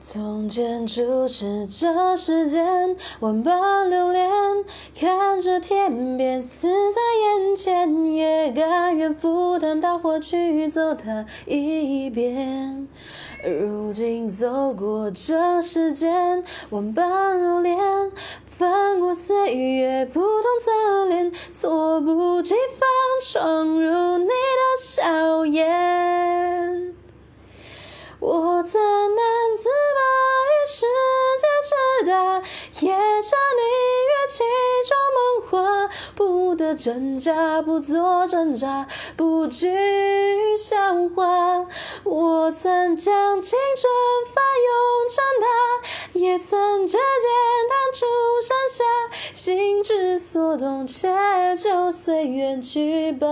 从前注视着时间，万般留恋，看着天边死在眼前，也甘愿赴汤蹈火去走它一遍。如今走过这世间，万般留恋，翻过岁月不同侧脸，猝不及防闯入不得挣扎，不做挣扎，不惧笑话。我曾将青春翻涌成她，也曾指尖弹出盛夏，心之所动，且就随缘去吧。